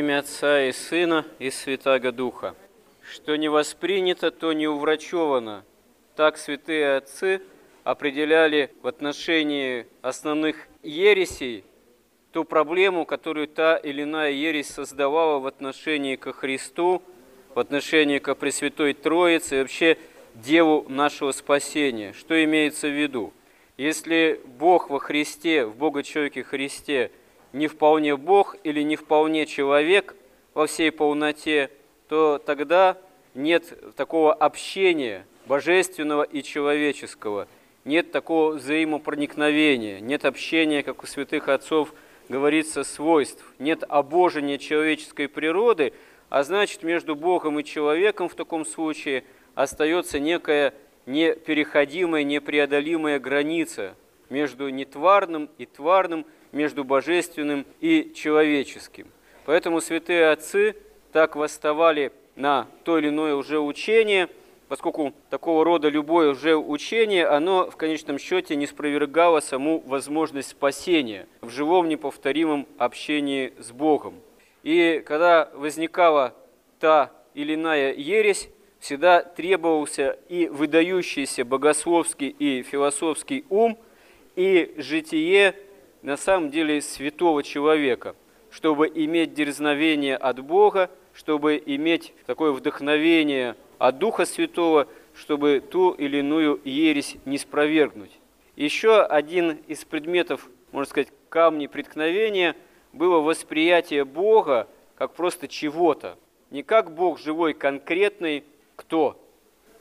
имя Отца и Сына и Святаго Духа. Что не воспринято, то не уврачевано. Так святые отцы определяли в отношении основных ересей ту проблему, которую та или иная ересь создавала в отношении ко Христу, в отношении ко Пресвятой Троице и вообще Деву нашего спасения. Что имеется в виду? Если Бог во Христе, в Бога-человеке Христе, не вполне Бог или не вполне человек во всей полноте, то тогда нет такого общения божественного и человеческого, нет такого взаимопроникновения, нет общения, как у святых отцов говорится, свойств, нет обожения человеческой природы, а значит, между Богом и человеком в таком случае остается некая непереходимая, непреодолимая граница между нетварным и тварным, между божественным и человеческим. Поэтому святые отцы так восставали на то или иное уже учение, поскольку такого рода любое уже учение, оно в конечном счете не спровергало саму возможность спасения в живом неповторимом общении с Богом. И когда возникала та или иная ересь, всегда требовался и выдающийся богословский и философский ум, и житие на самом деле святого человека, чтобы иметь дерзновение от Бога, чтобы иметь такое вдохновение от Духа Святого, чтобы ту или иную ересь не спровергнуть. Еще один из предметов, можно сказать, камней преткновения было восприятие Бога как просто чего-то. Не как Бог живой, конкретный, кто?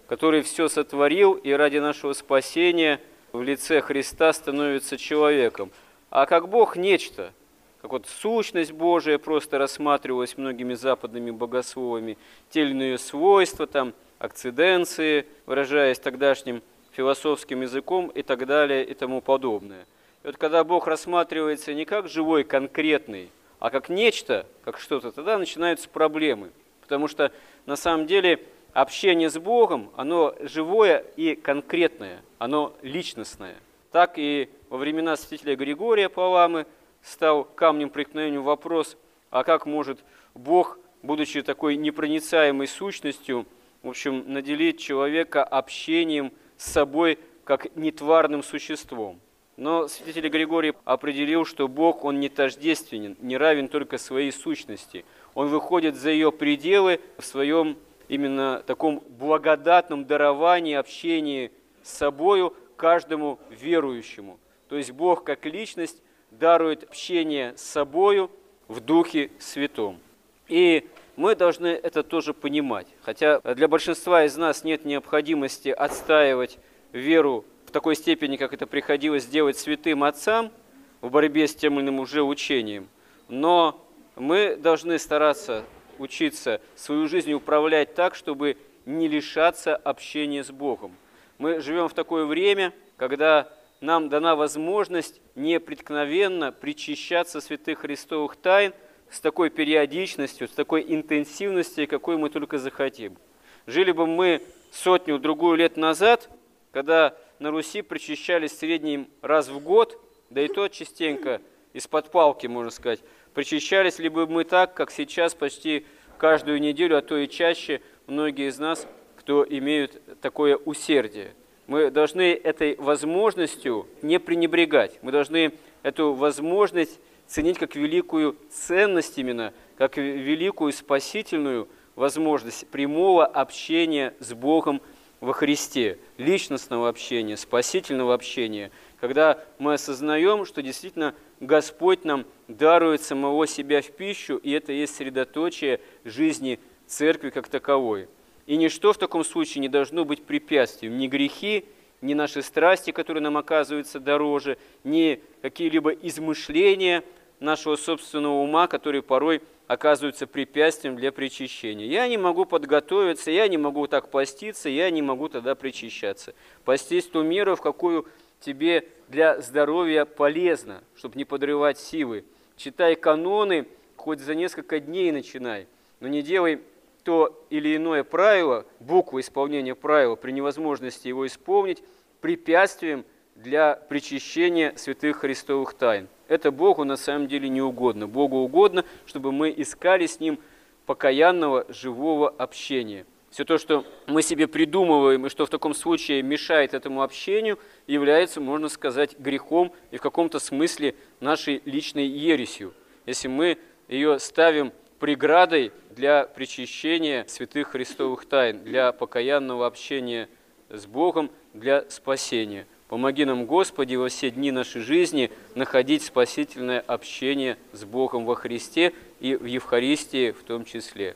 Который все сотворил и ради нашего спасения в лице Христа становится человеком. А как Бог нечто, как вот сущность Божия просто рассматривалась многими западными богословами, те или иные свойства, там, акциденции, выражаясь тогдашним философским языком и так далее и тому подобное. И вот когда Бог рассматривается не как живой, конкретный, а как нечто, как что-то, тогда начинаются проблемы. Потому что на самом деле общение с Богом, оно живое и конкретное, оно личностное. Так и во времена святителя Григория Паламы стал камнем преткновения вопрос, а как может Бог, будучи такой непроницаемой сущностью, в общем, наделить человека общением с собой как нетварным существом. Но святитель Григорий определил, что Бог, Он не тождественен, не равен только своей сущности. Он выходит за ее пределы в своем именно таком благодатном даровании, общении с собою каждому верующему. То есть Бог как личность дарует общение с собою в Духе Святом. И мы должны это тоже понимать. Хотя для большинства из нас нет необходимости отстаивать веру в такой степени, как это приходилось делать святым отцам в борьбе с тем или иным уже учением. Но мы должны стараться учиться свою жизнь управлять так, чтобы не лишаться общения с Богом. Мы живем в такое время, когда нам дана возможность непреткновенно причащаться святых христовых тайн с такой периодичностью, с такой интенсивностью, какой мы только захотим. Жили бы мы сотню-другую лет назад, когда на Руси причащались в среднем раз в год, да и то частенько из-под палки, можно сказать, Причащались ли бы мы так, как сейчас почти каждую неделю, а то и чаще многие из нас, кто имеют такое усердие. Мы должны этой возможностью не пренебрегать. Мы должны эту возможность ценить как великую ценность именно, как великую спасительную возможность прямого общения с Богом во Христе, личностного общения, спасительного общения, когда мы осознаем, что действительно Господь нам дарует самого себя в пищу, и это есть средоточие жизни церкви как таковой. И ничто в таком случае не должно быть препятствием, ни грехи, ни наши страсти, которые нам оказываются дороже, ни какие-либо измышления нашего собственного ума, которые порой оказываются препятствием для причащения. Я не могу подготовиться, я не могу так поститься, я не могу тогда причащаться. Постись ту меру, в какую тебе для здоровья полезно, чтобы не подрывать силы. Читай каноны, хоть за несколько дней начинай, но не делай то или иное правило, букву исполнения правила при невозможности его исполнить, препятствием для причащения святых христовых тайн. это Богу на самом деле не угодно. Богу угодно, чтобы мы искали с Ним покаянного живого общения. Все то, что мы себе придумываем и что в таком случае мешает этому общению, является, можно сказать, грехом и в каком-то смысле нашей личной ересью. Если мы ее ставим преградой для причащения святых христовых тайн, для покаянного общения с Богом, для спасения. Помоги нам, Господи, во все дни нашей жизни находить спасительное общение с Богом во Христе и в Евхаристии в том числе.